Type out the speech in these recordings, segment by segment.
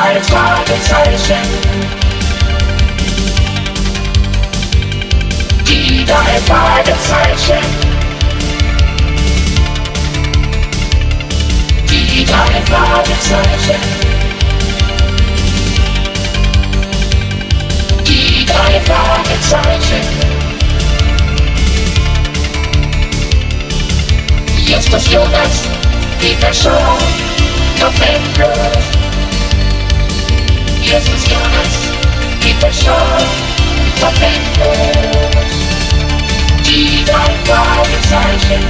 drei Fragezeichen. Die drei Fragezeichen. Die drei Fragezeichen. Die drei Fragezeichen. Justus Jonas, Peter Shaw, Top Justus Jonas, Peter Shaw, Top Endlos. Die drei Fragezeichen.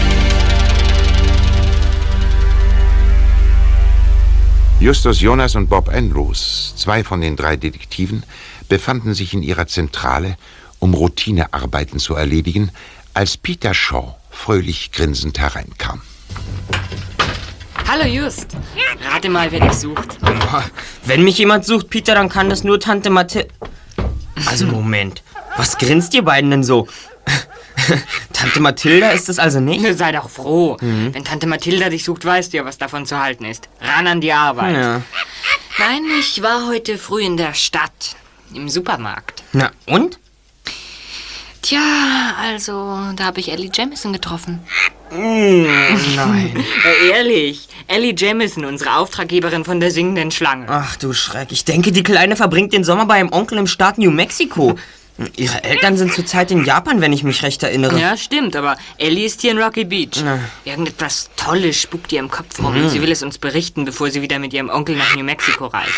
Justus Jonas und Bob Andrews, zwei von den drei Detektiven, befanden sich in ihrer Zentrale, um Routinearbeiten zu erledigen, als Peter Shaw fröhlich grinsend hereinkam. Hallo Just. Rate mal, wer dich sucht. Wenn mich jemand sucht, Peter, dann kann das nur Tante Mathilde. Also Moment, was grinst ihr beiden denn so? Tante Mathilda ist es also nicht? Sei doch froh. Wenn Tante Mathilda dich sucht, weißt du ja, was davon zu halten ist. Ran an die Arbeit. Ja. Nein, ich war heute früh in der Stadt. Im Supermarkt. Na und? Tja, also, da habe ich Ellie Jamison getroffen. Nein. Ja, ehrlich. Ellie Jamison, unsere Auftraggeberin von der singenden Schlange. Ach du Schreck, ich denke, die Kleine verbringt den Sommer bei ihrem Onkel im Staat New Mexico. Ihre Eltern sind zurzeit in Japan, wenn ich mich recht erinnere. Ja, stimmt, aber Ellie ist hier in Rocky Beach. Na. Irgendetwas Tolles spukt ihr im Kopf rum und sie will es uns berichten, bevor sie wieder mit ihrem Onkel nach New Mexico reist.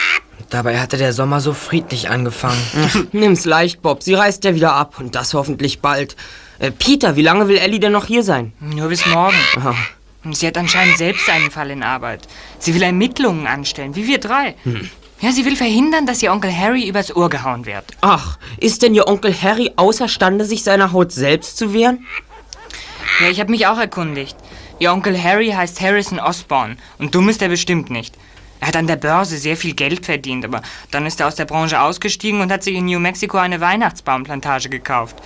Dabei hatte der Sommer so friedlich angefangen. Nimm's leicht, Bob. Sie reist ja wieder ab und das hoffentlich bald. Äh, Peter, wie lange will Ellie denn noch hier sein? Nur bis morgen. Aha. Sie hat anscheinend selbst einen Fall in Arbeit. Sie will Ermittlungen anstellen, wie wir drei. Ja, sie will verhindern, dass ihr Onkel Harry übers Ohr gehauen wird. Ach, ist denn Ihr Onkel Harry außerstande, sich seiner Haut selbst zu wehren? Ja, ich habe mich auch erkundigt. Ihr Onkel Harry heißt Harrison Osborne und dumm ist er bestimmt nicht. Er hat an der Börse sehr viel Geld verdient, aber dann ist er aus der Branche ausgestiegen und hat sich in New Mexico eine Weihnachtsbaumplantage gekauft.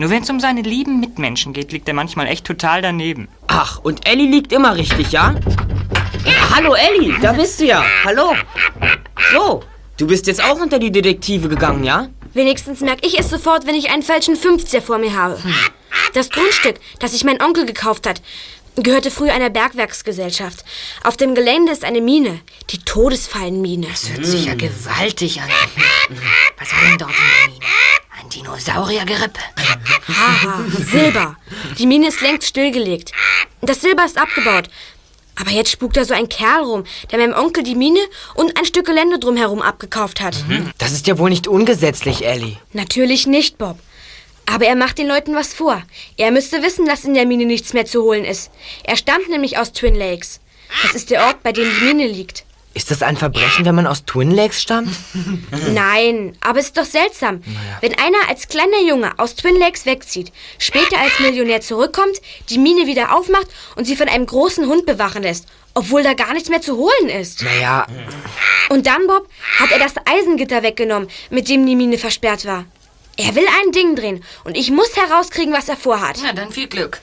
Nur wenn es um seine lieben Mitmenschen geht, liegt er manchmal echt total daneben. Ach, und Ellie liegt immer richtig, ja? Hallo Ellie, da bist du ja. Hallo. So, du bist jetzt auch unter die Detektive gegangen, ja? Wenigstens merke ich es sofort, wenn ich einen falschen 50er vor mir habe. Das Grundstück, das sich mein Onkel gekauft hat, gehörte früher einer Bergwerksgesellschaft. Auf dem Gelände ist eine Mine, die Todesfallenmine. Das hört sich ja gewaltig an. Was war denn dort in der Mine? Ein Dinosauriergerippe. Haha, Silber. Die Mine ist längst stillgelegt. Das Silber ist abgebaut. Aber jetzt spukt da so ein Kerl rum, der meinem Onkel die Mine und ein Stück Gelände drumherum abgekauft hat. Das ist ja wohl nicht ungesetzlich, Ellie. Natürlich nicht, Bob. Aber er macht den Leuten was vor. Er müsste wissen, dass in der Mine nichts mehr zu holen ist. Er stammt nämlich aus Twin Lakes. Das ist der Ort, bei dem die Mine liegt. Ist das ein Verbrechen, wenn man aus Twin Lakes stammt? Nein, aber es ist doch seltsam. Wenn einer als kleiner Junge aus Twin Lakes wegzieht, später als Millionär zurückkommt, die Mine wieder aufmacht und sie von einem großen Hund bewachen lässt, obwohl da gar nichts mehr zu holen ist. Naja, Und dann, Bob, hat er das Eisengitter weggenommen, mit dem die Mine versperrt war. Er will ein Ding drehen und ich muss herauskriegen, was er vorhat. Na, dann viel Glück.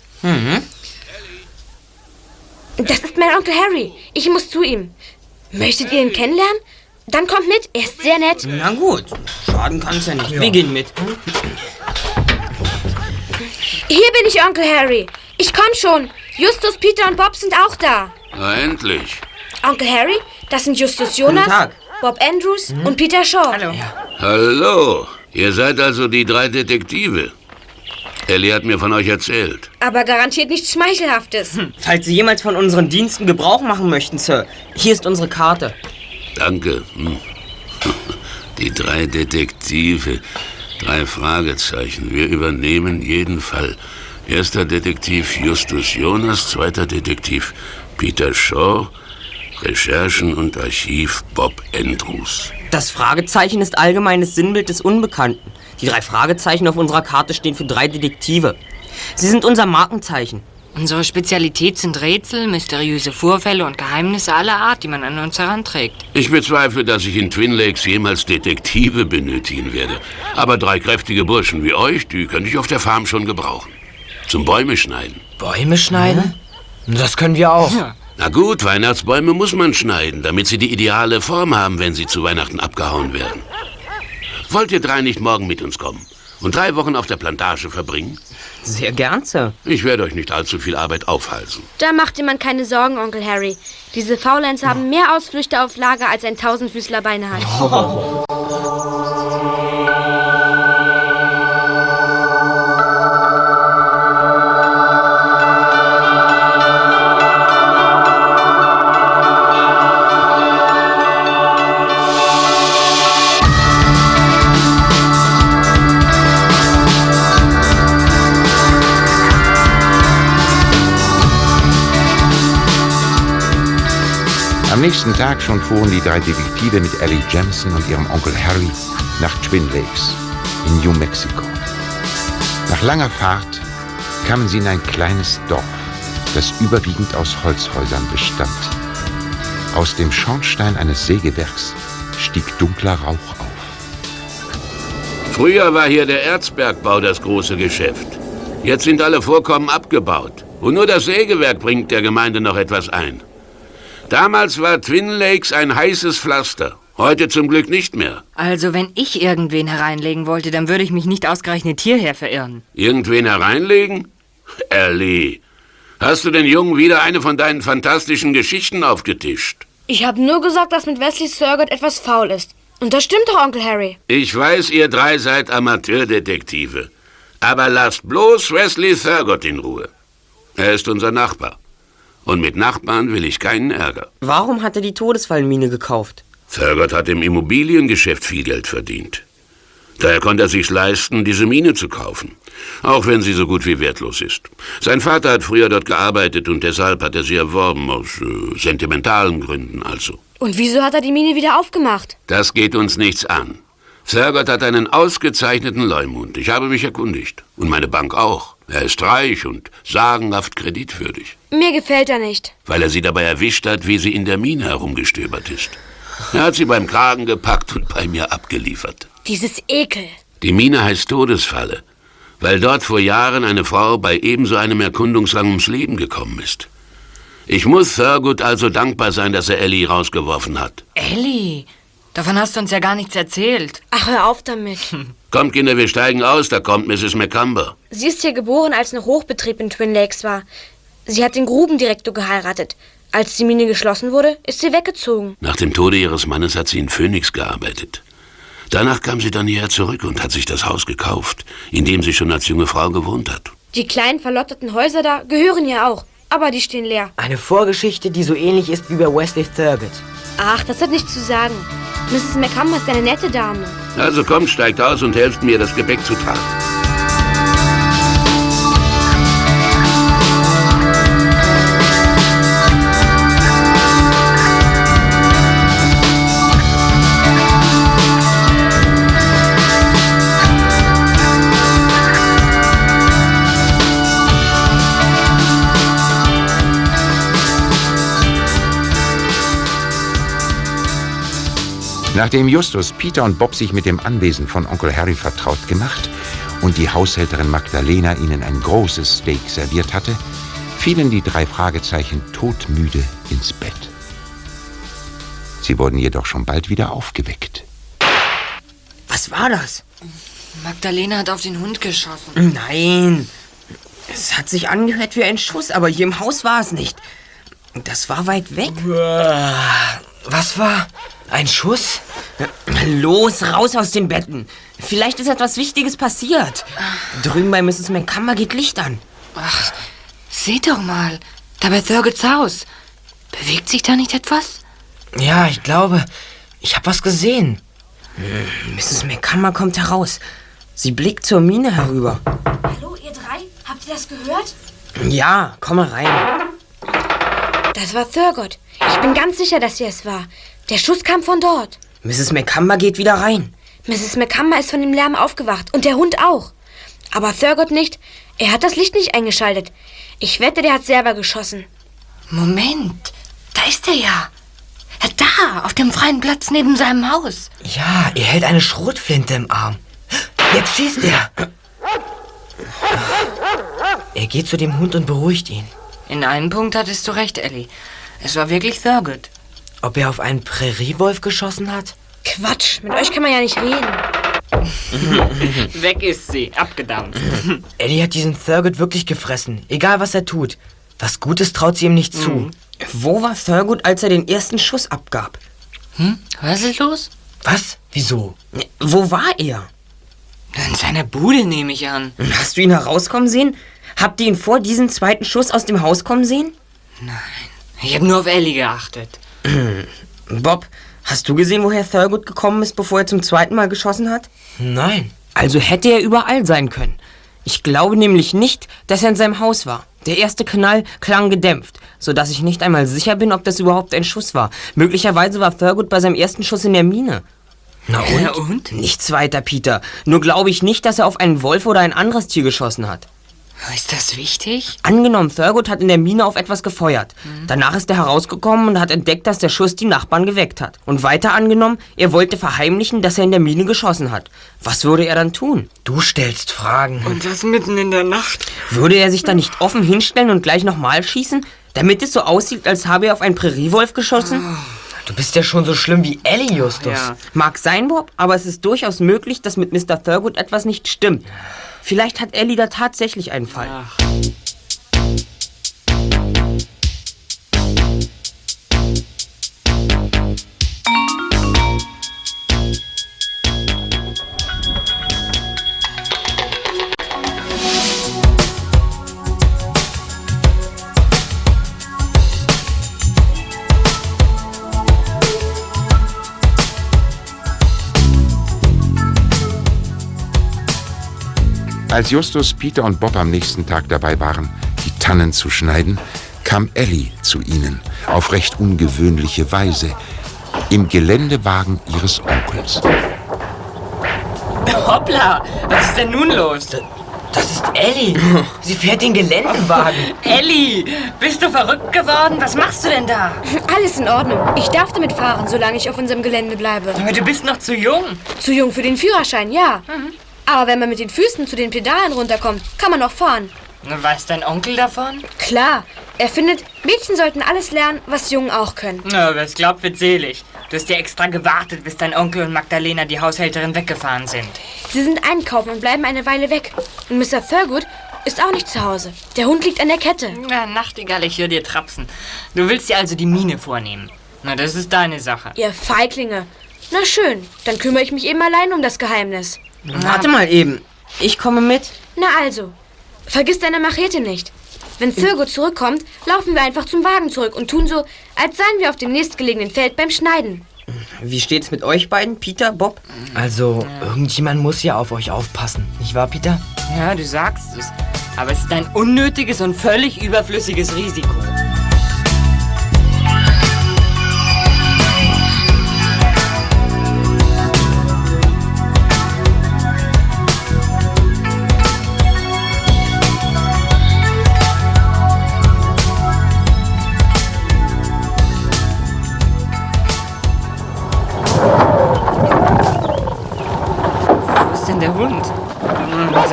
Das ist mein Onkel Harry. Ich muss zu ihm. Möchtet ihr ihn kennenlernen? Dann kommt mit, er ist sehr nett. Na gut, schaden kann's ja nicht. Wir gehen mit. Hier bin ich, Onkel Harry. Ich komm schon. Justus, Peter und Bob sind auch da. Na endlich. Onkel Harry, das sind Justus Jonas. Bob Andrews und Peter Shaw. Hallo. Hallo. Ihr seid also die drei Detektive. Ellie hat mir von euch erzählt. Aber garantiert nichts Schmeichelhaftes. Falls Sie jemals von unseren Diensten Gebrauch machen möchten, Sir, hier ist unsere Karte. Danke. Hm. Die drei Detektive. Drei Fragezeichen. Wir übernehmen jeden Fall. Erster Detektiv Justus Jonas, zweiter Detektiv Peter Shaw, Recherchen und Archiv Bob Andrews. Das Fragezeichen ist allgemeines Sinnbild des Unbekannten. Die drei Fragezeichen auf unserer Karte stehen für drei Detektive. Sie sind unser Markenzeichen. Unsere Spezialität sind Rätsel, mysteriöse Vorfälle und Geheimnisse aller Art, die man an uns heranträgt. Ich bezweifle, dass ich in Twin Lakes jemals Detektive benötigen werde. Aber drei kräftige Burschen wie euch, die könnte ich auf der Farm schon gebrauchen. Zum Bäume schneiden. Bäume schneiden? Das können wir auch. Ja, Na gut, Weihnachtsbäume muss man schneiden, damit sie die ideale Form haben, wenn sie zu Weihnachten abgehauen werden. Wollt ihr drei nicht morgen mit uns kommen und drei Wochen auf der Plantage verbringen? Sehr gern, Sir. Ich werde euch nicht allzu viel Arbeit aufhalsen. Da macht dir man keine Sorgen, Onkel Harry. Diese Faulenz haben mehr Ausflüchte auf Lager, als ein Tausendfüßler Beine hat. Am nächsten Tag schon fuhren die drei Detektive mit Ellie Jemison und ihrem Onkel Harry nach Twin Lakes in New Mexico. Nach langer Fahrt kamen sie in ein kleines Dorf, das überwiegend aus Holzhäusern bestand. Aus dem Schornstein eines Sägewerks stieg dunkler Rauch auf. Früher war hier der Erzbergbau das große Geschäft. Jetzt sind alle Vorkommen abgebaut. Und nur das Sägewerk bringt der Gemeinde noch etwas ein. Damals war Twin Lakes ein heißes Pflaster. Heute zum Glück nicht mehr. Also, wenn ich irgendwen hereinlegen wollte, dann würde ich mich nicht ausgerechnet hierher verirren. Irgendwen hereinlegen? Ellie, hast du den Jungen wieder eine von deinen fantastischen Geschichten aufgetischt? Ich habe nur gesagt, dass mit Wesley Thurgood etwas faul ist. Und das stimmt doch, Onkel Harry. Ich weiß, ihr drei seid Amateurdetektive. Aber lasst bloß Wesley Thurgood in Ruhe. Er ist unser Nachbar. Und mit Nachbarn will ich keinen Ärger. Warum hat er die Todesfallmine gekauft? Thurgood hat im Immobiliengeschäft viel Geld verdient. Daher konnte er sich leisten, diese Mine zu kaufen. Auch wenn sie so gut wie wertlos ist. Sein Vater hat früher dort gearbeitet und deshalb hat er sie erworben, aus äh, sentimentalen Gründen also. Und wieso hat er die Mine wieder aufgemacht? Das geht uns nichts an. Thurgood hat einen ausgezeichneten Leumund. Ich habe mich erkundigt. Und meine Bank auch. Er ist reich und sagenhaft kreditwürdig. Mir gefällt er nicht. Weil er sie dabei erwischt hat, wie sie in der Mine herumgestöbert ist. Er hat sie beim Kragen gepackt und bei mir abgeliefert. Dieses Ekel. Die Mine heißt Todesfalle, weil dort vor Jahren eine Frau bei ebenso einem Erkundungsgang ums Leben gekommen ist. Ich muss Thurgood also dankbar sein, dass er Ellie rausgeworfen hat. Ellie, davon hast du uns ja gar nichts erzählt. Ach, hör auf damit. Kommt, Kinder, wir steigen aus, da kommt Mrs. McCumber. Sie ist hier geboren, als noch Hochbetrieb in Twin Lakes war. Sie hat den Grubendirektor geheiratet. Als die Mine geschlossen wurde, ist sie weggezogen. Nach dem Tode ihres Mannes hat sie in Phoenix gearbeitet. Danach kam sie dann hierher zurück und hat sich das Haus gekauft, in dem sie schon als junge Frau gewohnt hat. Die kleinen verlotterten Häuser da gehören ihr auch. Aber die stehen leer. Eine Vorgeschichte, die so ähnlich ist wie bei Wesley Thurgood. Ach, das hat nichts zu sagen. Mrs. McCumber ist eine nette Dame. Also kommt, steigt aus und helft mir, das Gepäck zu tragen. Nachdem Justus, Peter und Bob sich mit dem Anwesen von Onkel Harry vertraut gemacht und die Haushälterin Magdalena ihnen ein großes Steak serviert hatte, fielen die drei Fragezeichen todmüde ins Bett. Sie wurden jedoch schon bald wieder aufgeweckt. Was war das? Magdalena hat auf den Hund geschossen. Nein. Es hat sich angehört wie ein Schuss, aber hier im Haus war es nicht. Das war weit weg. Was war? Ein Schuss? Los, raus aus den Betten. Vielleicht ist etwas Wichtiges passiert. Drüben bei Mrs. McCumber geht Licht an. Ach, seht doch mal. Da bei Thurgoods Haus. Bewegt sich da nicht etwas? Ja, ich glaube, ich habe was gesehen. Mrs. McCumber kommt heraus. Sie blickt zur Mine herüber. Hallo, ihr drei? Habt ihr das gehört? Ja, komm mal rein. Das war Thurgood. Ich bin ganz sicher, dass sie es war. Der Schuss kam von dort. Mrs. McCumber geht wieder rein. Mrs. McCumber ist von dem Lärm aufgewacht und der Hund auch. Aber Thurgood nicht. Er hat das Licht nicht eingeschaltet. Ich wette, der hat selber geschossen. Moment, da ist er ja. Ja, Da, auf dem freien Platz neben seinem Haus. Ja, er hält eine Schrotflinte im Arm. Jetzt schießt er. Er geht zu dem Hund und beruhigt ihn. In einem Punkt hattest du recht, Ellie. Es war wirklich Thurgood. Ob er auf einen Präriewolf geschossen hat? Quatsch, mit euch kann man ja nicht reden. Weg ist sie, abgedampft. Ellie hat diesen Thurgood wirklich gefressen, egal was er tut. Was Gutes traut sie ihm nicht zu. Wo war Thurgood, als er den ersten Schuss abgab? Hm? Was ist los? Was? Wieso? Wo war er? In seiner Bude nehme ich an. Hast du ihn herauskommen sehen? Habt ihr ihn vor diesem zweiten Schuss aus dem Haus kommen sehen? Ich habe nur auf Ellie geachtet. Bob, hast du gesehen, woher Thurgood gekommen ist, bevor er zum zweiten Mal geschossen hat? Nein. Also hätte er überall sein können. Ich glaube nämlich nicht, dass er in seinem Haus war. Der erste Knall klang gedämpft, sodass ich nicht einmal sicher bin, ob das überhaupt ein Schuss war. Möglicherweise war Thurgood bei seinem ersten Schuss in der Mine. Na und? Ja, und? Nichts weiter, Peter. Nur glaube ich nicht, dass er auf einen Wolf oder ein anderes Tier geschossen hat. Ist das wichtig? Angenommen, Thurgood hat in der Mine auf etwas gefeuert. Danach ist er herausgekommen und hat entdeckt, dass der Schuss die Nachbarn geweckt hat. Und weiter angenommen, er wollte verheimlichen, dass er in der Mine geschossen hat. Was würde er dann tun? Du stellst Fragen. Und das mitten in der Nacht. Würde er sich dann nicht offen hinstellen und gleich nochmal schießen, damit es so aussieht, als habe er auf einen Präriewolf geschossen? Du bist ja schon so schlimm wie Ellie, Justus. Ja. Mag sein, Bob, aber es ist durchaus möglich, dass mit Mr. Thurgood etwas nicht stimmt. Vielleicht hat Ellie da tatsächlich einen Fall. Als Justus, Peter und Bob am nächsten Tag dabei waren, die Tannen zu schneiden, kam Ellie zu ihnen auf recht ungewöhnliche Weise im Geländewagen ihres Onkels. Hoppla, was ist denn nun los? Das ist Ellie. Sie fährt den Geländewagen. Ellie, bist du verrückt geworden? Was machst du denn da? Alles in Ordnung. Ich darf damit fahren, solange ich auf unserem Gelände bleibe. Aber du bist noch zu jung. Zu jung für den Führerschein, ja. Aber wenn man mit den Füßen zu den Pedalen runterkommt, kann man auch fahren. Weiß dein Onkel davon? Klar, er findet, Mädchen sollten alles lernen, was Jungen auch können. Na, wer es glaubt, wird selig. Du hast ja extra gewartet, bis dein Onkel und Magdalena, die Haushälterin, weggefahren sind. Sie sind einkaufen und bleiben eine Weile weg. Und Mr. Thurgood ist auch nicht zu Hause. Der Hund liegt an der Kette. Na, Nachtigall, ich höre dir trapsen. Du willst dir also die Mine vornehmen. Na, das ist deine Sache. Ihr Feiglinge. Na schön, dann kümmere ich mich eben allein um das Geheimnis. Warte mal eben. Ich komme mit. Na also, vergiss deine Machete nicht. Wenn Thurgood zurückkommt, laufen wir einfach zum Wagen zurück und tun so, als seien wir auf dem nächstgelegenen Feld beim Schneiden. Wie steht's mit euch beiden, Peter, Bob? Also, irgendjemand muss ja auf euch aufpassen. Nicht wahr, Peter? Ja, du sagst es. Aber es ist ein unnötiges und völlig überflüssiges Risiko.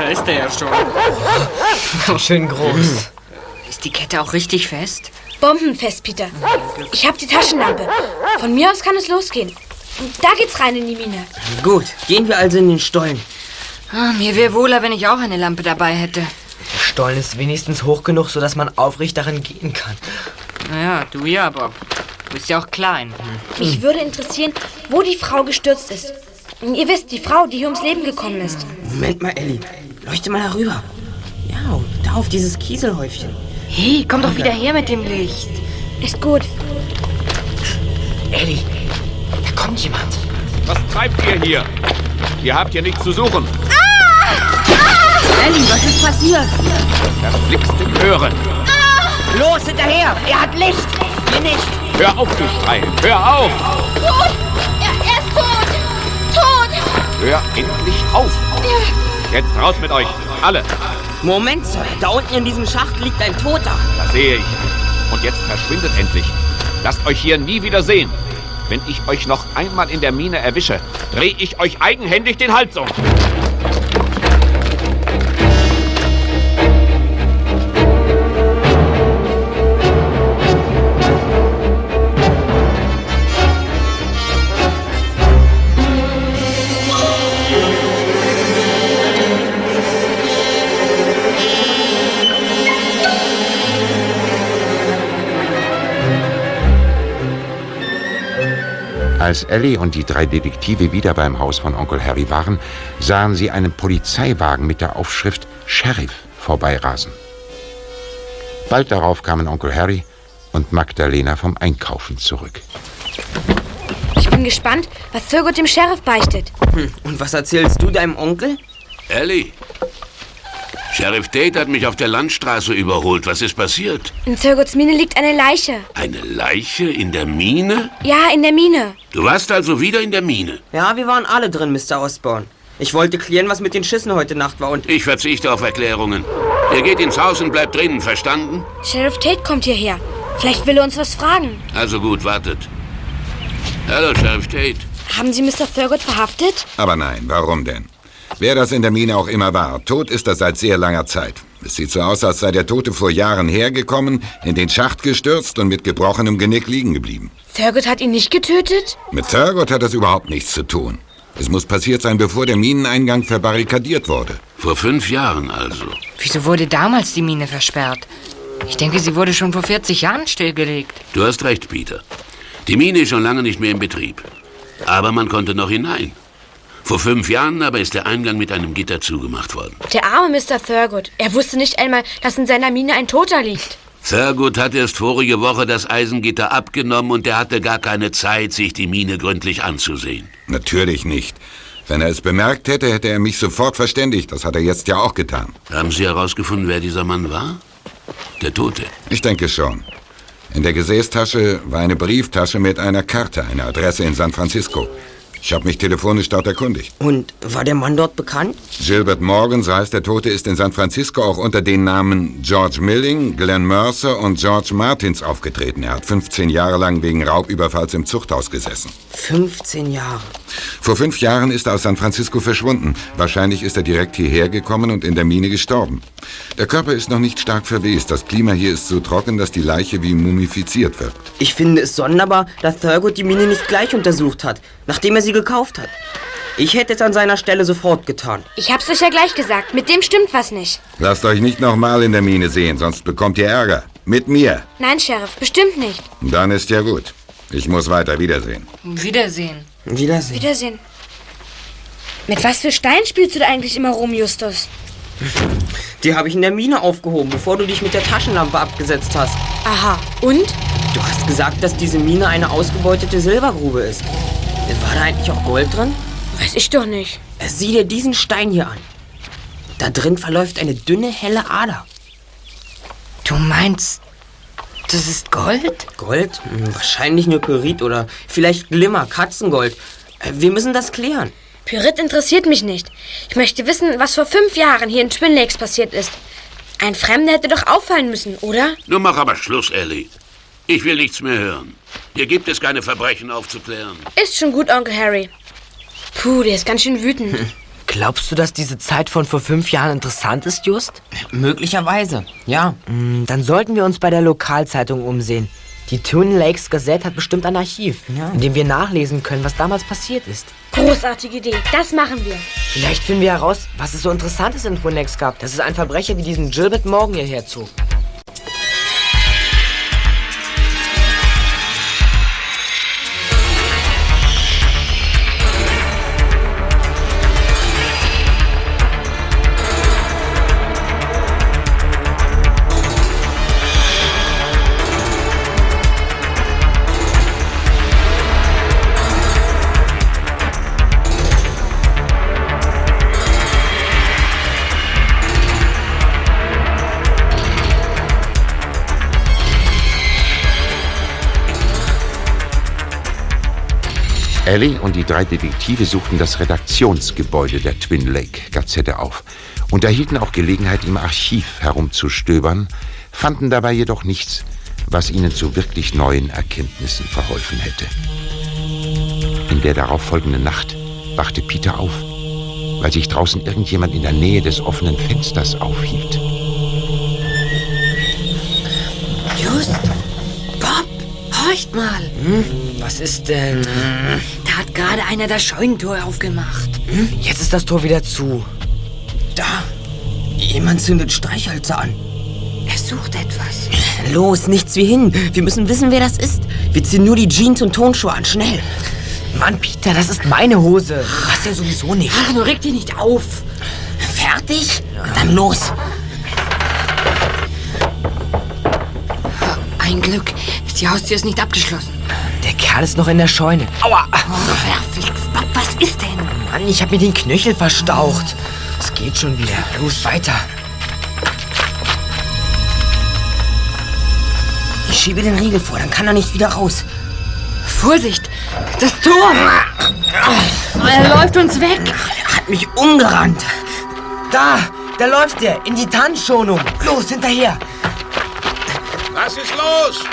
Da ist er ja schon. Ganz schön groß. Ist die Kette auch richtig fest? Bombenfest, Peter. Ich habe die Taschenlampe. Von mir aus kann es losgehen. Da geht's rein in die Mine. Gut, gehen wir also in den Stollen. Ah, mir wäre wohler, wenn ich auch eine Lampe dabei hätte. Der Stollen ist wenigstens hoch genug, sodass man aufrecht darin gehen kann. Naja, du ja, Bob. Du bist ja auch klein. Mich würde interessieren, wo die Frau gestürzt ist. Ihr wisst, die Frau, die hier ums Leben gekommen ist. Moment mal, Ellie. Leuchte mal herüber. Ja, und da auf dieses Kieselhäufchen. Hey, komm doch wieder her mit dem Licht. Ist gut. Ellie, da kommt jemand. Was treibt ihr hier? Ihr habt hier nichts zu suchen. Ellie, was ist passiert? Verflixte Chöre. Los, hinterher! Er hat Licht! Wir nicht! Hör auf zu schreien. Hör auf. Er, er ist tot! Tot! Hör endlich auf. Jetzt raus mit euch. Alle. Moment, Sir. Da unten in diesem Schacht liegt ein Toter. Das sehe ich. Und jetzt verschwindet endlich. Lasst euch hier nie wieder sehen. Wenn ich euch noch einmal in der Mine erwische, drehe ich euch eigenhändig den Hals um. Als Ellie und die drei Detektive wieder beim Haus von Onkel Harry waren, sahen sie einen Polizeiwagen mit der Aufschrift Sheriff vorbeirasen. Bald darauf kamen Onkel Harry und Magdalena vom Einkaufen zurück. Ich bin gespannt, was Thurgood dem Sheriff beichtet. Hm, und was erzählst du deinem Onkel? Ellie, Sheriff Tate hat mich auf der Landstraße überholt. Was ist passiert? In Thurgoods Mine liegt eine Leiche. Eine Leiche in der Mine? Ja, in der Mine. Du warst also wieder in der Mine. Ja, wir waren alle drin, Mr. Osborne. Ich wollte klären, was mit den Schüssen heute Nacht war und... Ich verzichte auf Erklärungen. Ihr geht ins Haus und bleibt drinnen, verstanden? Sheriff Tate kommt hierher. Vielleicht will er uns was fragen. Also gut, wartet. Hallo, Sheriff Tate. Haben Sie Mr. Thurgood verhaftet? Aber nein, warum denn? Wer das in der Mine auch immer war, tot ist er seit sehr langer Zeit. Es sieht so aus, als sei der Tote vor Jahren hergekommen, in den Schacht gestürzt und mit gebrochenem Genick liegen geblieben. Thurgood hat ihn nicht getötet? Mit Thurgood hat das überhaupt nichts zu tun. Es muss passiert sein, bevor der Mineneingang verbarrikadiert wurde. Vor fünf Jahren also. Wieso wurde damals die Mine versperrt? Ich denke, sie wurde schon vor 40 Jahren stillgelegt. Du hast recht, Peter. Die Mine ist schon lange nicht mehr in Betrieb. Aber man konnte noch hinein. Vor fünf Jahren aber ist der Eingang mit einem Gitter zugemacht worden. Der arme Mr. Thurgood. Er wusste nicht einmal, dass in seiner Mine ein Toter liegt. Thurgood hat erst vorige Woche das Eisengitter abgenommen und er hatte gar keine Zeit, sich die Mine gründlich anzusehen. Natürlich nicht. Wenn er es bemerkt hätte, hätte er mich sofort verständigt. Das hat er jetzt ja auch getan. Haben Sie herausgefunden, wer dieser Mann war? Der Tote. Ich denke schon. In der Gesäßtasche war eine Brieftasche mit einer Karte, einer Adresse in San Francisco. Ich habe mich telefonisch dort erkundigt. Und war der Mann dort bekannt? Gilbert Morgan, so heißt der Tote, ist in San Francisco auch unter den Namen George Milling, Glenn Mercer und George Martins aufgetreten. Er hat 15 Jahre lang wegen Raubüberfalls im Zuchthaus gesessen. 15 Jahre. Vor fünf Jahren ist er aus San Francisco verschwunden. Wahrscheinlich ist er direkt hierher gekommen und in der Mine gestorben. Der Körper ist noch nicht stark verwest. Das Klima hier ist so trocken, dass die Leiche wie mumifiziert wirkt. Ich finde es sonderbar, dass Thurgood die Mine nicht gleich untersucht hat, nachdem er sie gekauft hat. Ich hätte es an seiner Stelle sofort getan. Ich hab's euch ja gleich gesagt. Mit dem stimmt was nicht. Lasst euch nicht nochmal in der Mine sehen, sonst bekommt ihr Ärger. Mit mir. Nein, Sheriff, bestimmt nicht. Dann ist ja gut. Ich muss weiter. Wiedersehen. Wiedersehen. Wiedersehen. Wiedersehen. Mit was für Stein spielst du da eigentlich immer rum, Justus? Die habe ich in der Mine aufgehoben, bevor du dich mit der Taschenlampe abgesetzt hast. Aha. Und? Du hast gesagt, dass diese Mine eine ausgebeutete Silbergrube ist. War da eigentlich auch Gold drin? Weiß ich doch nicht. Sieh dir diesen Stein hier an. Da drin verläuft eine dünne, helle Ader. Du meinst, das ist Gold? Gold? Hm, wahrscheinlich nur Pyrit oder vielleicht Glimmer, Katzengold. Äh, Wir müssen das klären. Pyrit interessiert mich nicht. Ich möchte wissen, was vor fünf Jahren hier in Twin Lakes passiert ist. Ein Fremder hätte doch auffallen müssen, oder? Nun mach aber Schluss, Ellie. Ich will nichts mehr hören. Hier gibt es keine Verbrechen aufzuklären. Ist schon gut, Onkel Harry. Puh, der ist ganz schön wütend. Glaubst du, dass diese Zeit von vor fünf Jahren interessant ist, Just? Möglicherweise, ja. Hm, Dann sollten wir uns bei der Lokalzeitung umsehen. Die Twin Lakes Gazette hat bestimmt ein Archiv, Ja. in dem wir nachlesen können, was damals passiert ist. Großartige Idee. Das machen wir. Vielleicht finden wir heraus, was es so Interessantes in Twin Lakes gab, dass es ein Verbrecher wie diesen Gilbert Morgan hierher zog. Ellie und die drei Detektive suchten das Redaktionsgebäude der Twin Lake Gazette auf und erhielten auch Gelegenheit, im Archiv herumzustöbern, fanden dabei jedoch nichts, was ihnen zu wirklich neuen Erkenntnissen verholfen hätte. In der darauffolgenden Nacht wachte Peter auf, weil sich draußen irgendjemand in der Nähe des offenen Fensters aufhielt. Just, Bob, horcht mal. Was ist denn? Da hat gerade einer das Scheunentor aufgemacht. Jetzt ist das Tor wieder zu. Da. Jemand zündet Streichhölzer an. Er sucht etwas. Los, nichts wie hin. Wir müssen wissen, wer das ist. Wir ziehen nur die Jeans und Tonschuhe an. Schnell. Mann, Peter, das ist meine Hose. Was ja sowieso nicht. Ach, nur reg dich nicht auf. Fertig? Dann los. Ein Glück. Die Haustür ist nicht abgeschlossen. Der Kerl ist noch in der Scheune. Aua! Oh, verflixt. Bob, was ist denn? Mann, ich hab mir den Knöchel verstaucht. Es geht schon wieder. Los, weiter. Ich schiebe den Riegel vor, dann kann er nicht wieder raus. Vorsicht! Das Tor! Er läuft uns weg. Er hat mich umgerannt. Da, da läuft er. In die Tannenschonung. Los, hinterher. Was ist los?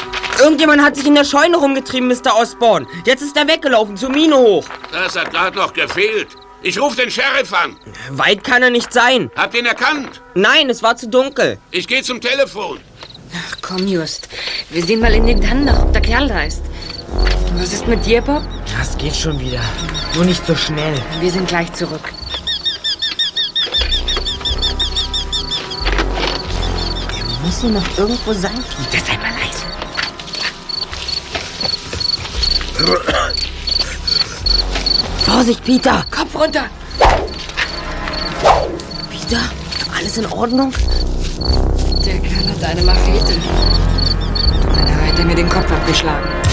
Irgendjemand hat sich in der Scheune rumgetrieben, Mr. Osborne. Jetzt ist er weggelaufen, zur Mine hoch. Das hat gerade noch gefehlt. Ich rufe den Sheriff an. Weit kann er nicht sein. Habt ihr ihn erkannt? Nein, es war zu dunkel. Ich gehe zum Telefon. Ach komm, Just. Wir sehen mal in den Tannen nach, ob der Kerl da ist. Was ist mit dir, Bob? Das geht schon wieder. Nur nicht so schnell. Wir sind gleich zurück. Er muss hier noch irgendwo sein, Peter. Sei mal leise. Vorsicht, Peter. Kopf runter! Peter, alles in Ordnung? Der Kerl hat eine Machete. Einer hätte mir den Kopf abgeschlagen.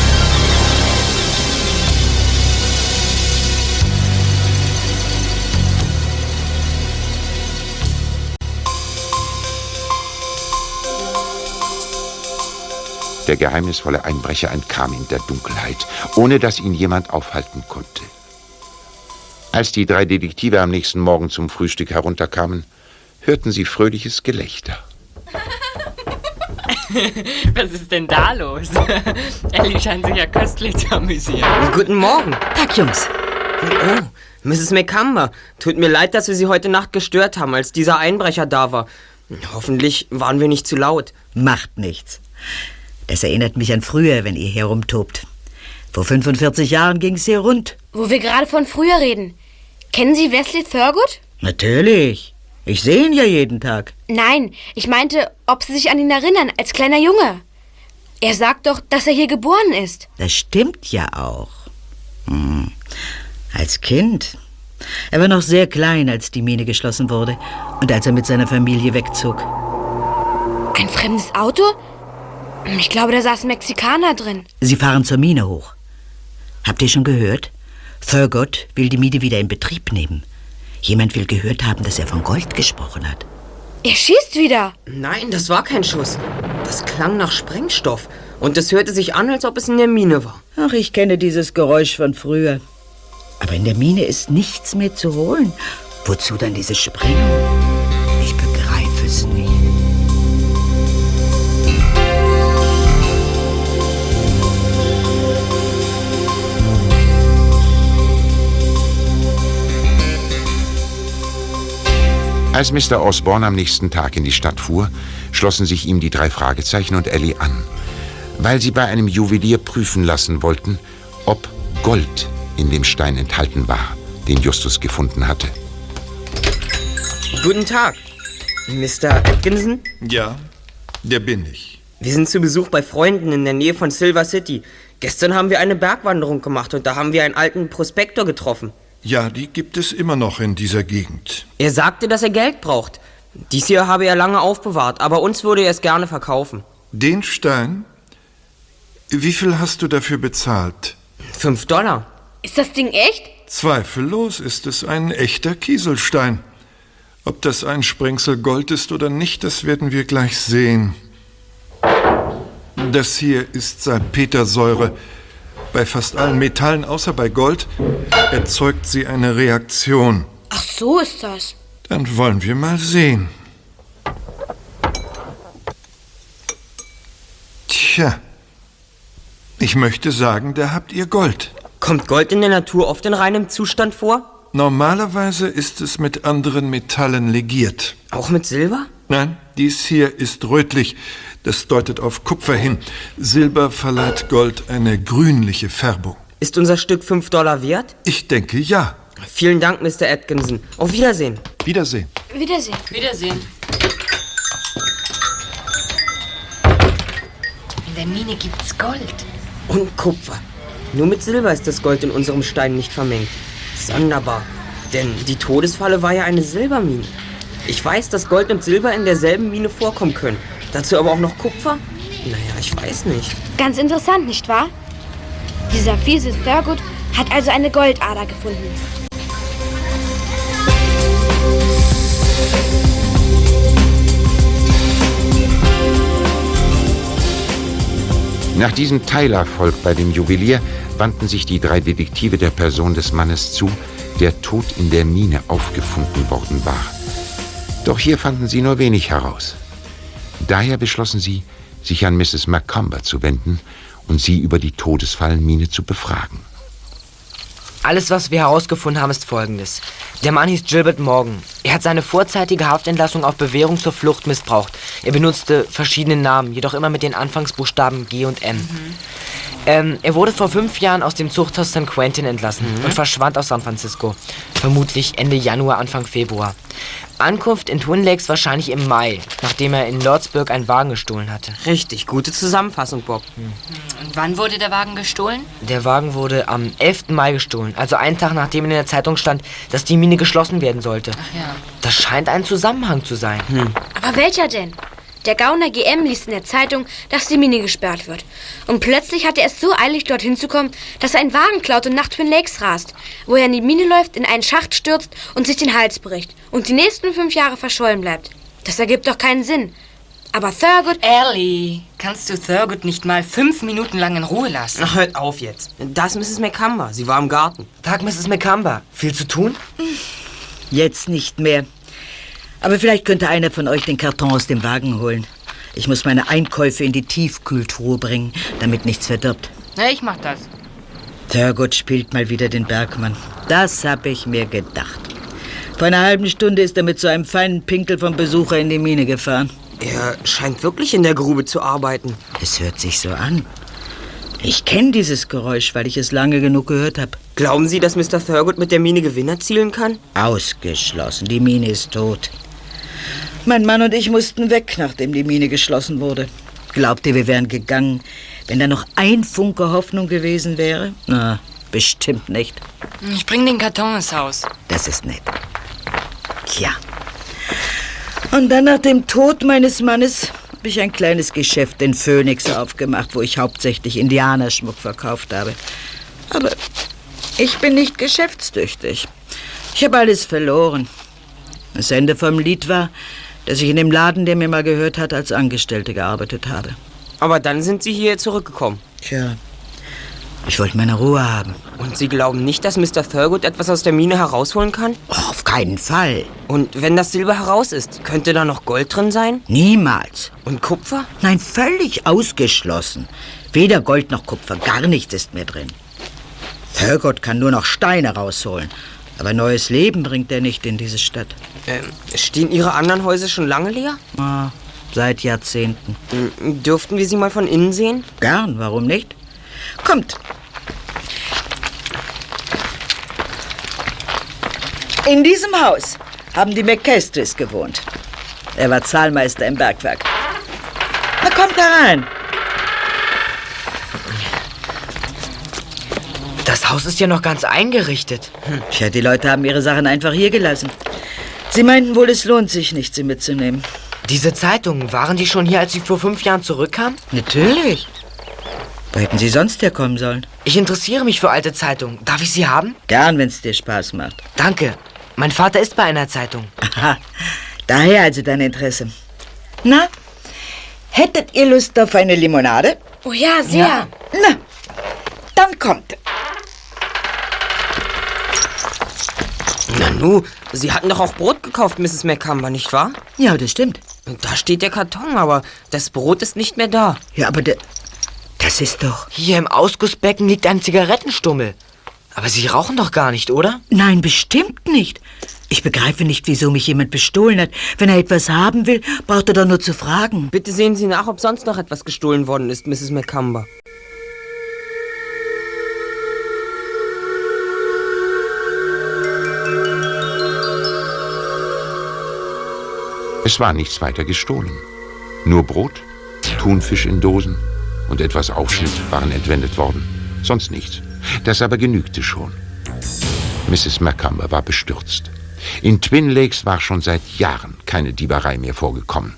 Der geheimnisvolle Einbrecher entkam in der Dunkelheit, ohne dass ihn jemand aufhalten konnte. Als die drei Detektive am nächsten Morgen zum Frühstück herunterkamen, hörten sie fröhliches Gelächter. Was ist denn da los? Ellie scheint sich ja köstlich zu amüsieren. Guten Morgen. Tag, Jungs. Oh, Mrs. McCumber. Tut mir leid, dass wir Sie heute Nacht gestört haben, als dieser Einbrecher da war. Hoffentlich waren wir nicht zu laut. Macht nichts. Das erinnert mich an früher, wenn ihr herumtobt. Vor 45 Jahren ging's hier rund. Wo wir gerade von früher reden. Kennen Sie Wesley Thurgood? Natürlich. Ich sehe ihn ja jeden Tag. Nein, ich meinte, ob Sie sich an ihn erinnern, als kleiner Junge. Er sagt doch, dass er hier geboren ist. Das stimmt ja auch. Hm. Als Kind. Er war noch sehr klein, als die Mine geschlossen wurde und als er mit seiner Familie wegzog. Ein fremdes Auto? Ich glaube, da saß ein Mexikaner drin. Sie fahren zur Mine hoch. Habt ihr schon gehört? Thurgood will die Mine wieder in Betrieb nehmen. Jemand will gehört haben, dass er von Gold gesprochen hat. Er schießt wieder. Nein, das war kein Schuss. Das klang nach Sprengstoff. Und es hörte sich an, als ob es in der Mine war. Ach, ich kenne dieses Geräusch von früher. Aber in der Mine ist nichts mehr zu holen. Wozu dann diese Sprengung? Als Mr. Osborne am nächsten Tag in die Stadt fuhr, schlossen sich ihm die drei Fragezeichen und Ellie an, weil sie bei einem Juwelier prüfen lassen wollten, ob Gold in dem Stein enthalten war, den Justus gefunden hatte. Guten Tag. Mr. Atkinson? Ja, der bin ich. Wir sind zu Besuch bei Freunden in der Nähe von Silver City. Gestern haben wir eine Bergwanderung gemacht und da haben wir einen alten Prospektor getroffen. Ja, die gibt es immer noch in dieser Gegend. Er sagte, dass er Geld braucht. Dies hier habe er lange aufbewahrt, aber uns würde er es gerne verkaufen. Den Stein? Wie viel hast du dafür bezahlt? Fünf Dollar. Ist das Ding echt? Zweifellos ist es ein echter Kieselstein. Ob das ein Sprengsel Gold ist oder nicht, das werden wir gleich sehen. Das hier ist Salpetersäure. Bei fast allen Metallen außer bei Gold erzeugt sie eine Reaktion. Ach, so ist das. Dann wollen wir mal sehen. Tja, ich möchte sagen, da habt ihr Gold. Kommt Gold in der Natur oft in reinem Zustand vor? Normalerweise ist es mit anderen Metallen legiert. Auch mit Silber? Nein, dies hier ist rötlich. Das deutet auf Kupfer hin. Silber verleiht Gold eine grünliche Färbung. Ist unser Stück fünf Dollar wert? Ich denke ja. Vielen Dank, Mr. Atkinson. Auf Wiedersehen. Wiedersehen. Wiedersehen. Wiedersehen. In der Mine gibt's Gold. Und Kupfer. Nur mit Silber ist das Gold in unserem Stein nicht vermengt. Sonderbar. Denn die Todesfalle war ja eine Silbermine. Ich weiß, dass Gold und Silber in derselben Mine vorkommen können. Dazu aber auch noch Kupfer? Naja, ich weiß nicht. Ganz interessant, nicht wahr? Dieser fiese Thurgood hat also eine Goldader gefunden. Nach diesem Teilerfolg bei dem Juwelier wandten sich die drei Detektive der Person des Mannes zu, der tot in der Mine aufgefunden worden war. Doch hier fanden sie nur wenig heraus. Daher beschlossen sie, sich an Mrs. Macomber zu wenden und sie über die Todesfallenmine zu befragen. Alles, was wir herausgefunden haben, ist folgendes. Der Mann hieß Gilbert Morgan. Er hat seine vorzeitige Haftentlassung auf Bewährung zur Flucht missbraucht. Er benutzte verschiedene Namen, jedoch immer mit den Anfangsbuchstaben G und M. Ähm, er wurde vor fünf Jahren aus dem Zuchthaus St. Quentin entlassen und verschwand aus San Francisco. Vermutlich Ende Januar, Anfang Februar. Ankunft in Twin Lakes wahrscheinlich im Mai, nachdem er in Lordsburg einen Wagen gestohlen hatte. Richtig, gute Zusammenfassung, Bob. Und wann wurde der Wagen gestohlen? Der Wagen wurde am 11. Mai gestohlen, also einen Tag nachdem in der Zeitung stand, dass die Mine geschlossen werden sollte. Ach ja. Das scheint ein Zusammenhang zu sein. Aber welcher denn? Der Gauner GM liest in der Zeitung, dass die Mine gesperrt wird. Und plötzlich hat er es so eilig, dorthin zu kommen, dass er einen Wagen klaut und nach Twin Lakes rast, wo er in die Mine läuft, in einen Schacht stürzt und sich den Hals bricht und die nächsten fünf Jahre verschollen bleibt. Das ergibt doch keinen Sinn. Aber Thurgood... Ellie, kannst du Thurgood nicht mal fünf Minuten lang in Ruhe lassen? Na, hört auf jetzt. Das ist Mrs. McCumber. Sie war im Garten. Tag, Mrs. McCumber. Viel zu tun? Jetzt nicht mehr. Aber vielleicht könnte einer von euch den Karton aus dem Wagen holen. Ich muss meine Einkäufe in die Tiefkühltruhe bringen, damit nichts verdirbt. Na, ich mach das. Thurgood spielt mal wieder den Bergmann. Das habe ich mir gedacht. Vor einer halben Stunde ist er mit so einem feinen Pinkel vom Besucher in die Mine gefahren. Er scheint wirklich in der Grube zu arbeiten. Es hört sich so an. Ich kenne dieses Geräusch, weil ich es lange genug gehört habe. Glauben Sie, dass Mr. Thurgood mit der Mine Gewinn erzielen kann? Ausgeschlossen. Die Mine ist tot. Mein Mann und ich mussten weg, nachdem die Mine geschlossen wurde. Glaubt ihr, wir wären gegangen, wenn da noch ein Funke Hoffnung gewesen wäre? Na, bestimmt nicht. Ich bring den Karton ins Haus. Das ist nett. Tja. Und dann nach dem Tod meines Mannes habe ich ein kleines Geschäft in Phoenix aufgemacht, wo ich hauptsächlich Indianerschmuck verkauft habe. Aber ich bin nicht geschäftstüchtig. Ich habe alles verloren. Das Ende vom Lied war, dass ich in dem Laden, der mir mal gehört hat, als Angestellte gearbeitet habe. Aber dann sind Sie hier zurückgekommen. Tja, ich wollte meine Ruhe haben. Und Sie glauben nicht, dass Mr. Thurgood etwas aus der Mine herausholen kann? Oh, auf keinen Fall. Und wenn das Silber heraus ist, könnte da noch Gold drin sein? Niemals. Und Kupfer? Nein, völlig ausgeschlossen. Weder Gold noch Kupfer, gar nichts ist mehr drin. Thurgood kann nur noch Steine rausholen. Aber neues Leben bringt er nicht in diese Stadt. Ähm, stehen Ihre anderen Häuser schon lange leer? Ah, seit Jahrzehnten. Ähm, dürften wir sie mal von innen sehen? Gern, warum nicht? Kommt. In diesem Haus haben die McCastries gewohnt. Er war Zahlmeister im Bergwerk. Na, kommt herein. Das Haus ist ja noch ganz eingerichtet. Hm. Tja, die Leute haben ihre Sachen einfach hier gelassen. Sie meinten wohl, es lohnt sich nicht, sie mitzunehmen. Diese Zeitungen, waren die schon hier, als Sie vor fünf Jahren zurückkamen? Natürlich. Wo hätten sie sonst herkommen sollen? Ich interessiere mich für alte Zeitungen. Darf ich sie haben? Gern, wenn es dir Spaß macht. Danke. Mein Vater ist bei einer Zeitung. Aha, daher also dein Interesse. Na, hättet ihr Lust auf eine Limonade? Oh ja, sehr. Ja. Na, dann kommt. Nanu, Sie hatten doch auch Brot gekauft, Mrs. McCumber, nicht wahr? Ja, das stimmt. Da steht der Karton, aber das Brot ist nicht mehr da. Ja, aber der, das ist doch... Hier im Ausgussbecken liegt ein Zigarettenstummel. Aber Sie rauchen doch gar nicht, oder? Nein, bestimmt nicht. Ich begreife nicht, wieso mich jemand bestohlen hat. Wenn er etwas haben will, braucht er doch nur zu fragen. Bitte sehen Sie nach, ob sonst noch etwas gestohlen worden ist, Mrs. McCumber. Es war nichts weiter gestohlen. Nur Brot, Thunfisch in Dosen und etwas Aufschnitt waren entwendet worden. sonst nichts. Das aber genügte schon. Mrs. Macomber war bestürzt. In Twin Lakes war schon seit Jahren keine Dieberei mehr vorgekommen.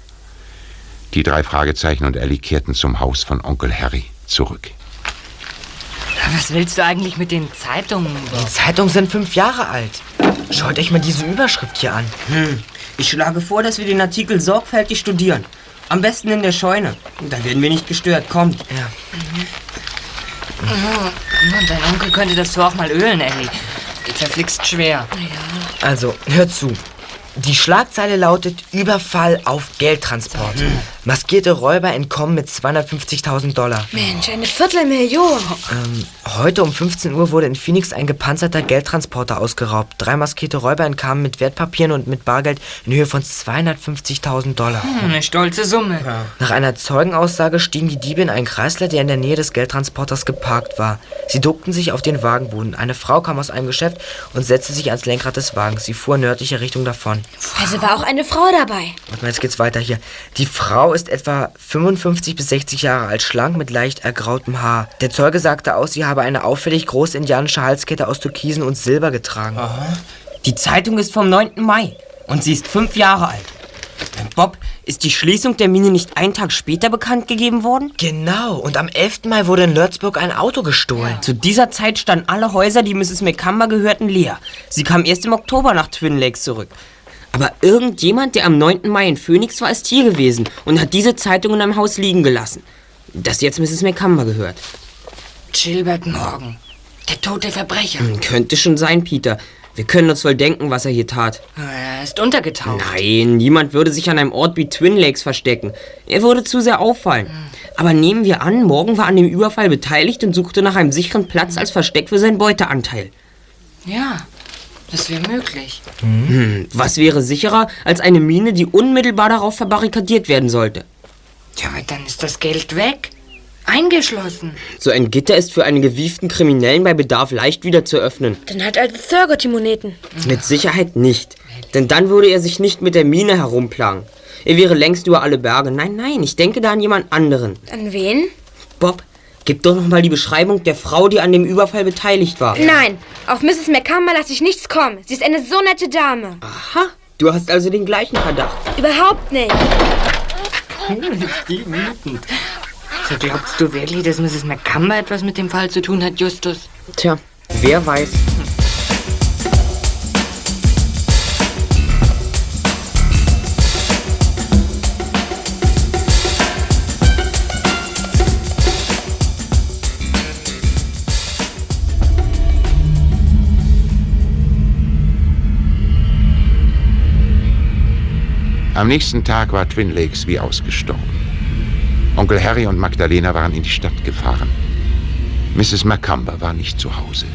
Die drei Fragezeichen und Ellie kehrten zum Haus von Onkel Harry zurück. Was willst du eigentlich mit den Zeitungen? Die Zeitungen sind fünf Jahre alt. Schaut euch mal diese Überschrift hier an. Hm. Ich schlage vor, dass wir den Artikel sorgfältig studieren. Am besten in der Scheune. Da werden wir nicht gestört. Kommt. Ja. Und dein Onkel könnte das Tor auch mal ölen, Ellie. Geht verflixt schwer. Also, hört zu. Die Schlagzeile lautet Überfall auf Geldtransport. Maskierte Räuber entkommen mit 250.000 Dollar. Mensch, eine Viertelmillion. Ähm, heute um 15 Uhr wurde in Phoenix ein gepanzerter Geldtransporter ausgeraubt. Drei maskierte Räuber entkamen mit Wertpapieren und mit Bargeld in Höhe von 250.000 Dollar. Hm, eine stolze Summe. Nach einer Zeugenaussage stiegen die Diebe in einen Kreisler, der in der Nähe des Geldtransporters geparkt war. Sie duckten sich auf den Wagenboden. Eine Frau kam aus einem Geschäft und setzte sich ans Lenkrad des Wagens. Sie fuhr nördlicher Richtung davon. Also war auch eine Frau dabei. Warte mal, jetzt geht's weiter hier. Die Frau ist etwa 55 bis 60 Jahre alt, schlank mit leicht ergrautem Haar. Der Zeuge sagte aus, sie habe eine auffällig große indianische Halskette aus Türkisen und Silber getragen. Die Zeitung ist vom 9. Mai und sie ist fünf Jahre alt. Bob, ist die Schließung der Mine nicht einen Tag später bekannt gegeben worden? Genau, und am 11. Mai wurde in Lörtzburg ein Auto gestohlen. Zu dieser Zeit standen alle Häuser, die Mrs. McCumber gehörten, leer. Sie kam erst im Oktober nach Twin Lakes zurück. Aber irgendjemand, der am 9. Mai in Phoenix war, ist hier gewesen und hat diese Zeitung in einem Haus liegen gelassen. Das jetzt Mrs. McCumber gehört. Gilbert Morgan. Der tote Verbrecher. Hm, Könnte schon sein, Peter. Wir können uns wohl denken, was er hier tat. Er ist untergetaucht. Nein, niemand würde sich an einem Ort wie Twin Lakes verstecken. Er würde zu sehr auffallen. Aber nehmen wir an, Morgan war an dem Überfall beteiligt und suchte nach einem sicheren Platz als Versteck für seinen Beuteanteil. Ja, das wäre möglich. Hm, was wäre sicherer als eine Mine, die unmittelbar darauf verbarrikadiert werden sollte? Ja, aber dann ist das Geld weg. Eingeschlossen. So ein Gitter ist für einen gewieften Kriminellen bei Bedarf leicht wieder zu öffnen. Dann hat also Thurgood die Moneten. Mit Sicherheit nicht. Denn dann würde er sich nicht mit der Mine herumplagen. Er wäre längst über alle Berge. Nein, nein, ich denke da an jemand anderen. An wen? Bob, gib doch noch mal die Beschreibung der Frau, die an dem Überfall beteiligt war. Nein, auf Mrs. McCumber lasse ich nichts kommen. Sie ist eine so nette Dame. Aha, du hast also den gleichen Verdacht. Überhaupt nicht. Die wütend. So glaubst du wirklich, dass Mrs. McCumber etwas mit dem Fall zu tun hat, Justus? Tja, wer weiß. Am nächsten Tag war Twin Lakes wie ausgestorben. Onkel Harry und Magdalena waren in die Stadt gefahren. Mrs. Macumber war nicht zu Hause.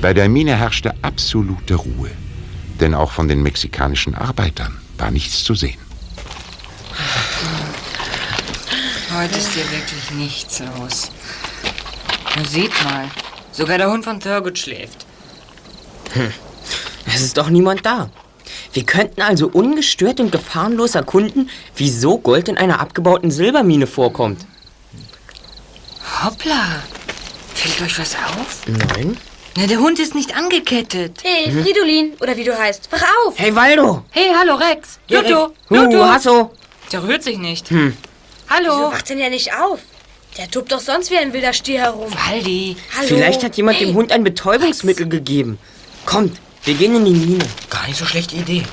Bei der Mine herrschte absolute Ruhe, denn auch von den mexikanischen Arbeitern war nichts zu sehen. Heute ist hier wirklich nichts los. Na, seht mal. Sogar der Hund von Thurgood schläft. Hm. Es ist doch niemand da. Wir könnten also ungestört und gefahrenlos erkunden, wieso Gold in einer abgebauten Silbermine vorkommt. Hoppla. Fällt euch was auf? Nein. Na, der Hund ist nicht angekettet. Hey, Fridolin, oder wie du heißt, wach auf. Hey, Waldo. Hey, hallo, Rex. Pluto. Rex. Huh, Hasso. Der rührt sich nicht. Hm. Hallo. Wieso wacht denn ja nicht auf? Der tobt doch sonst wie ein wilder Stier herum. Waldi. Hallo. Vielleicht hat jemand hey. dem Hund ein Betäubungsmittel gegeben. Kommt, wir gehen in die Mine. Gar nicht so schlechte Idee.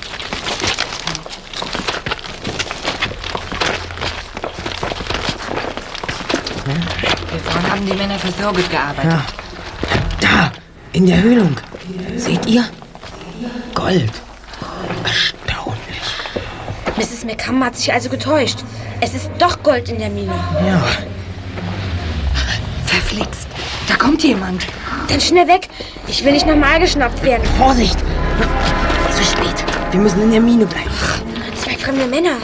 Hier vorne haben die Männer für Thurgood gearbeitet. Ja. Da, in der Höhlung. Seht ihr? Gold. Erstaunlich. Mrs. McCumber hat sich also getäuscht. Es ist doch Gold in der Mine. Ja. Verflixt. Da kommt jemand. Dann schnell weg. Ich will nicht nochmal geschnappt werden. Vorsicht! Zu spät. Wir müssen in der Mine bleiben. Zwei fremde Männer.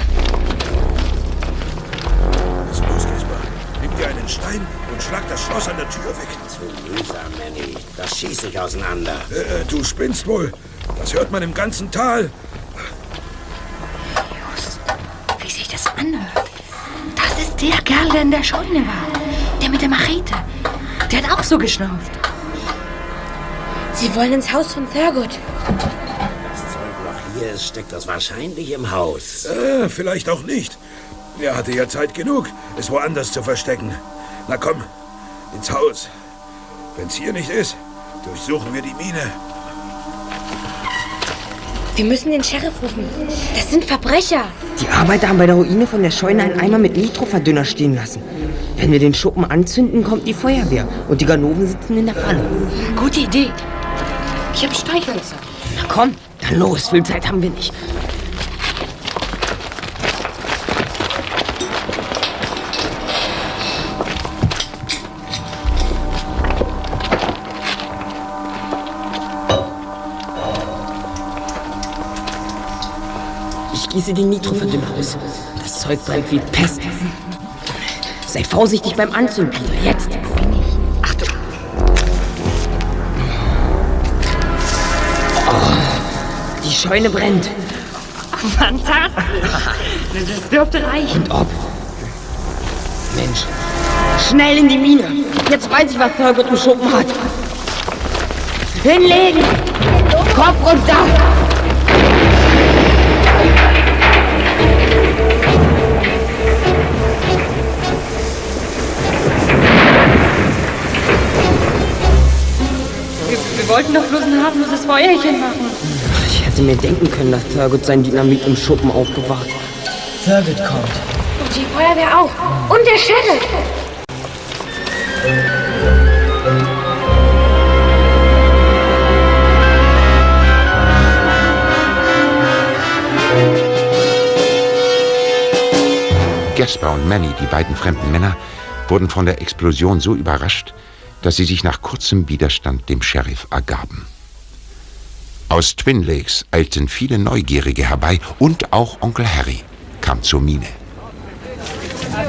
Was ist los, Gaspar? Nimm dir einen Stein und schlag das Schloss an der Tür weg. Zu mühsam, Manny. Das schießt sich auseinander. Äh, du spinnst wohl. Das hört man im ganzen Tal. Wie sich das anhört. Das ist der Kerl, der in der Scheune war. Der mit der Machete. Der hat auch so geschnauft. Sie wollen ins Haus von Thurgood. Das Zeug noch hier ist, steckt das wahrscheinlich im Haus. Äh, vielleicht auch nicht. Er hatte ja Zeit genug, es woanders zu verstecken. Na komm, ins Haus. Wenn's hier nicht ist, durchsuchen wir die Mine. Wir müssen den Sheriff rufen. Das sind Verbrecher. Die Arbeiter haben bei der Ruine von der Scheune einen Eimer mit Nitroverdünner stehen lassen. Wenn wir den Schuppen anzünden, kommt die Feuerwehr. Und die Ganoven sitzen in der Falle. Gute Idee. Ich habe Streichhölzer. Na komm, dann los. Viel Zeit haben wir nicht. Ich gieße den Nitroverdünner aus. Das Zeug brennt wie Pest. Sei vorsichtig beim Anzünden. Jetzt. Scheune brennt. Fantastisch. Das dürfte reichen. Und ob. Mensch. Schnell in die Mine. Jetzt weiß ich, was Thurgood im Schuppen hat. Hinlegen. Kopf runter. Wir, wir wollten doch bloß ein harmloses Feuerchen machen. Hätte mir denken können, dass Thurgood sein Dynamit im Schuppen aufbewahrt. Thurgood kommt. Und die Feuerwehr auch. Und der Sheriff. Gaspar und Manny, die beiden fremden Männer, wurden von der Explosion so überrascht, dass sie sich nach kurzem Widerstand dem Sheriff ergaben. Aus Twin Lakes eilten viele Neugierige herbei und auch Onkel Harry kam zur Mine.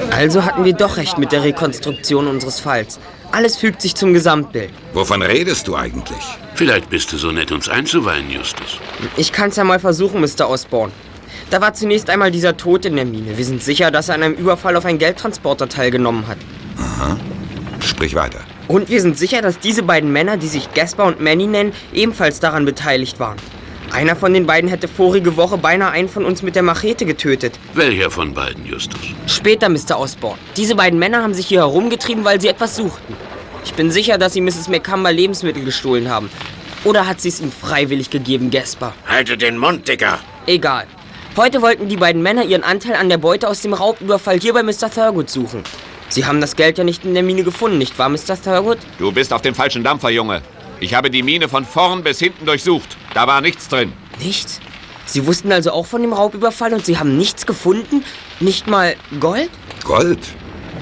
Also hatten wir doch recht mit der Rekonstruktion unseres Falls. Alles fügt sich zum Gesamtbild. Wovon redest du eigentlich? Vielleicht bist du so nett, uns einzuweihen, Justus. Ich kann's ja mal versuchen, Mr. Osborne. Da war zunächst einmal dieser Tod in der Mine. Wir sind sicher, dass er an einem Überfall auf einen Geldtransporter teilgenommen hat. Aha. Sprich weiter. Und wir sind sicher, dass diese beiden Männer, die sich Gaspar und Manny nennen, ebenfalls daran beteiligt waren. Einer von den beiden hätte vorige Woche beinahe einen von uns mit der Machete getötet. Welcher von beiden, Justus? Später, Mr. Osborne. Diese beiden Männer haben sich hier herumgetrieben, weil sie etwas suchten. Ich bin sicher, dass sie Mrs. McCumber Lebensmittel gestohlen haben. Oder hat sie es ihm freiwillig gegeben, Gaspar? Halte den Mund, Dicker. Egal. Heute wollten die beiden Männer ihren Anteil an der Beute aus dem Raubüberfall hier bei Mr. Thurgood suchen. Sie haben das Geld ja nicht in der Mine gefunden, nicht wahr, Mr. Thurgood? Du bist auf dem falschen Dampfer, Junge. Ich habe die Mine von vorn bis hinten durchsucht. Da war nichts drin. Nichts? Sie wussten also auch von dem Raubüberfall und Sie haben nichts gefunden? Nicht mal Gold? Gold?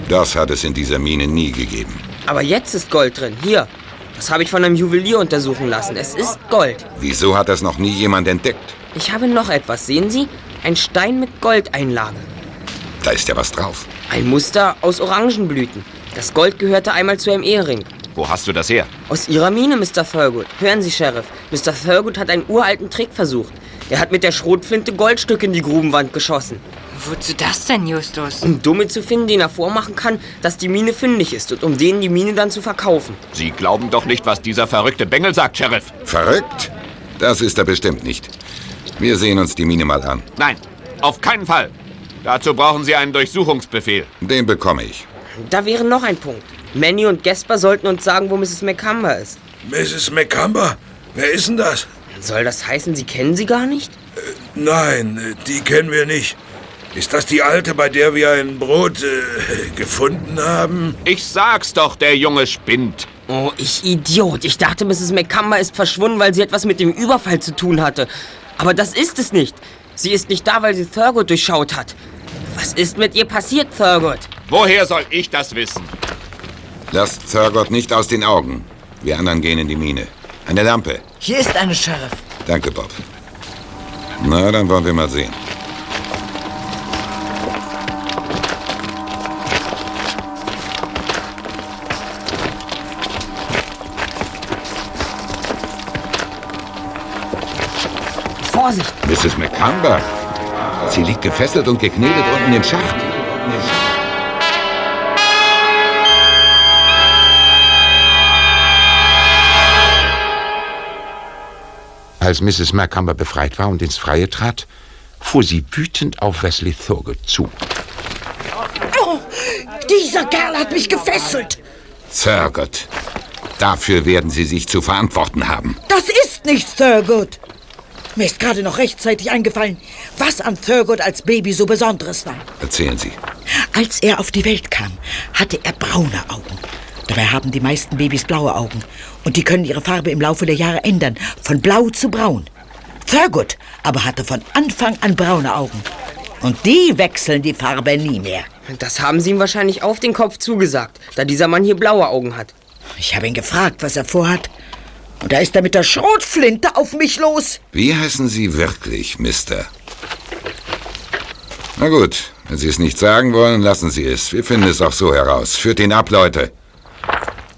Das hat es in dieser Mine nie gegeben. Aber jetzt ist Gold drin. Hier. Das habe ich von einem Juwelier untersuchen lassen. Es ist Gold. Wieso hat das noch nie jemand entdeckt? Ich habe noch etwas. Sehen Sie? Ein Stein mit Goldeinlage. Da ist ja was drauf. Ein Muster aus Orangenblüten. Das Gold gehörte einmal zu einem Ehering. Wo hast du das her? Aus Ihrer Mine, Mr. Thurgood. Hören Sie, Sheriff. Mr. Thurgood hat einen uralten Trick versucht. Er hat mit der Schrotflinte Goldstücke in die Grubenwand geschossen. Wozu das denn, Justus? Um Dumme zu finden, den er vormachen kann, dass die Mine fündig ist und um denen die Mine dann zu verkaufen. Sie glauben doch nicht, was dieser verrückte Bengel sagt, Sheriff. Verrückt? Das ist er bestimmt nicht. Wir sehen uns die Mine mal an. Nein, auf keinen Fall. Dazu brauchen Sie einen Durchsuchungsbefehl. Den bekomme ich. Da wäre noch ein Punkt. Manny und Gasper sollten uns sagen, wo Mrs. McCumber ist. Mrs. McCumber? Wer ist denn das? Soll das heißen, Sie kennen sie gar nicht? Nein, äh, die kennen wir nicht. Ist das die alte, bei der wir ein Brot äh, gefunden haben? Ich sag's doch, der Junge spinnt. Oh, ich Idiot. Ich dachte, Mrs. McCumber ist verschwunden, weil sie etwas mit dem Überfall zu tun hatte. Aber das ist es nicht. Sie ist nicht da, weil sie Thurgood durchschaut hat. Was ist mit ihr passiert, Thurgood? Woher soll ich das wissen? Lasst Thurgood nicht aus den Augen. Wir anderen gehen in die Mine. Eine Lampe. Hier ist eine, Sheriff. Danke, Bob. Na, dann wollen wir mal sehen. Vorsicht! Mrs. McCumber! Sie liegt gefesselt und geknetet unten im Schacht. Als Mrs. Mercumber befreit war und ins Freie trat, fuhr sie wütend auf Wesley Thurgood zu. Oh, dieser Kerl hat mich gefesselt! Thurgood, dafür werden Sie sich zu verantworten haben. Das ist nicht Thurgood! Mir ist gerade noch rechtzeitig eingefallen, was an Thurgood als Baby so Besonderes war. Erzählen Sie. Als er auf die Welt kam, hatte er braune Augen. Dabei haben die meisten Babys blaue Augen. Und die können ihre Farbe im Laufe der Jahre ändern, von blau zu braun. Thurgood aber hatte von Anfang an braune Augen. Und die wechseln die Farbe nie mehr. Das haben Sie ihm wahrscheinlich auf den Kopf zugesagt, da dieser Mann hier blaue Augen hat. Ich habe ihn gefragt, was er vorhat. Und da ist er mit der Schrotflinte auf mich los. Wie heißen Sie wirklich, Mister? Na gut, wenn Sie es nicht sagen wollen, lassen Sie es. Wir finden es auch so heraus. Führt ihn ab, Leute.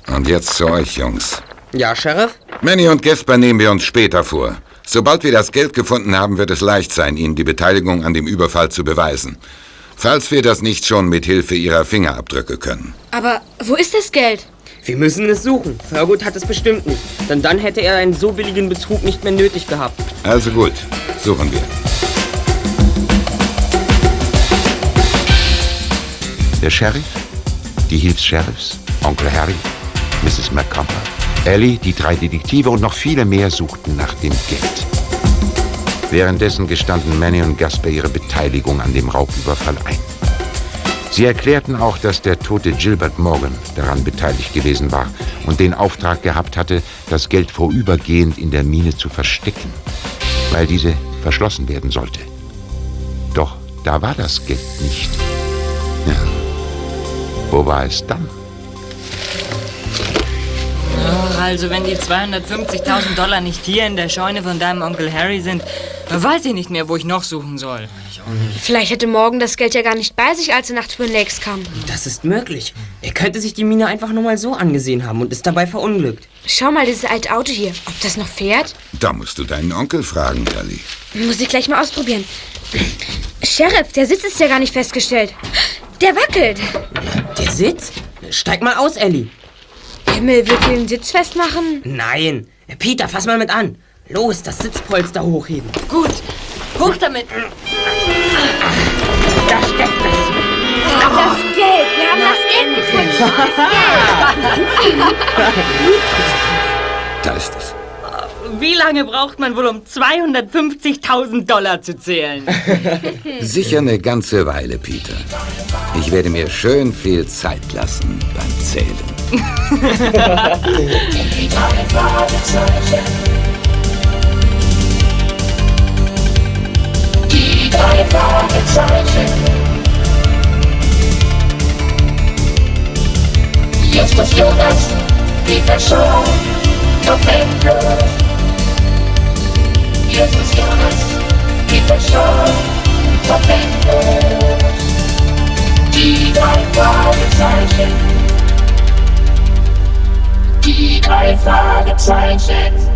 Und jetzt zu euch, Jungs. Ja, Sheriff? Manny und Gasper nehmen wir uns später vor. Sobald wir das Geld gefunden haben, wird es leicht sein, Ihnen die Beteiligung an dem Überfall zu beweisen. Falls wir das nicht schon mit Hilfe Ihrer Fingerabdrücke können. Aber wo ist das Geld? Wir müssen es suchen. Thurgood hat es bestimmt nicht. Denn dann hätte er einen so billigen Betrug nicht mehr nötig gehabt. Also gut, suchen wir. Der Sheriff, die Hilfs-Sheriffs, Onkel Harry, Mrs. Macomber, Ellie, die drei Detektive und noch viele mehr suchten nach dem Geld. Währenddessen gestanden Manny und Gasper ihre Beteiligung an dem Raubüberfall ein. Sie erklärten auch, dass der tote Gilbert Morgan daran beteiligt gewesen war und den Auftrag gehabt hatte, das Geld vorübergehend in der Mine zu verstecken, weil diese verschlossen werden sollte. Doch da war das Geld nicht. Ja. Wo war es dann? Also wenn die 250.000 Dollar nicht hier in der Scheune von deinem Onkel Harry sind, weiß ich nicht mehr, wo ich noch suchen soll. Vielleicht hätte Morgan das Geld ja gar nicht bei sich, als er nach Twin Lakes kam. Das ist möglich. Er könnte sich die Mine einfach nur mal so angesehen haben und ist dabei verunglückt. Schau mal, dieses alte Auto hier. Ob das noch fährt? Da musst du deinen Onkel fragen, Ellie. Muss ich gleich mal ausprobieren. Sheriff, der Sitz ist ja gar nicht festgestellt. Der wackelt. Der Sitz? Steig mal aus, Ellie. Himmel, wird den Sitz festmachen? Nein. Peter, fass mal mit an. Los, das Sitzpolster hochheben. Gut. Hoch damit. Da steckt es. Das Geld. Wir haben das Geld gefunden. Das Geld. Da ist es. Wie lange braucht man wohl, um 250.000 Dollar zu zählen? Sicher eine ganze Weile, Peter. Ich werde mir schön viel Zeit lassen beim Zählen. Die drei Fragezeichen. Die drei Fragezeichen. Jetzt ist Jonas, Peter Shaw, Bob Andrews. Jetzt ist Jonas, Peter Shaw, Bob Andrews. Die drei Fragezeichen. Die drei Fragezeichen.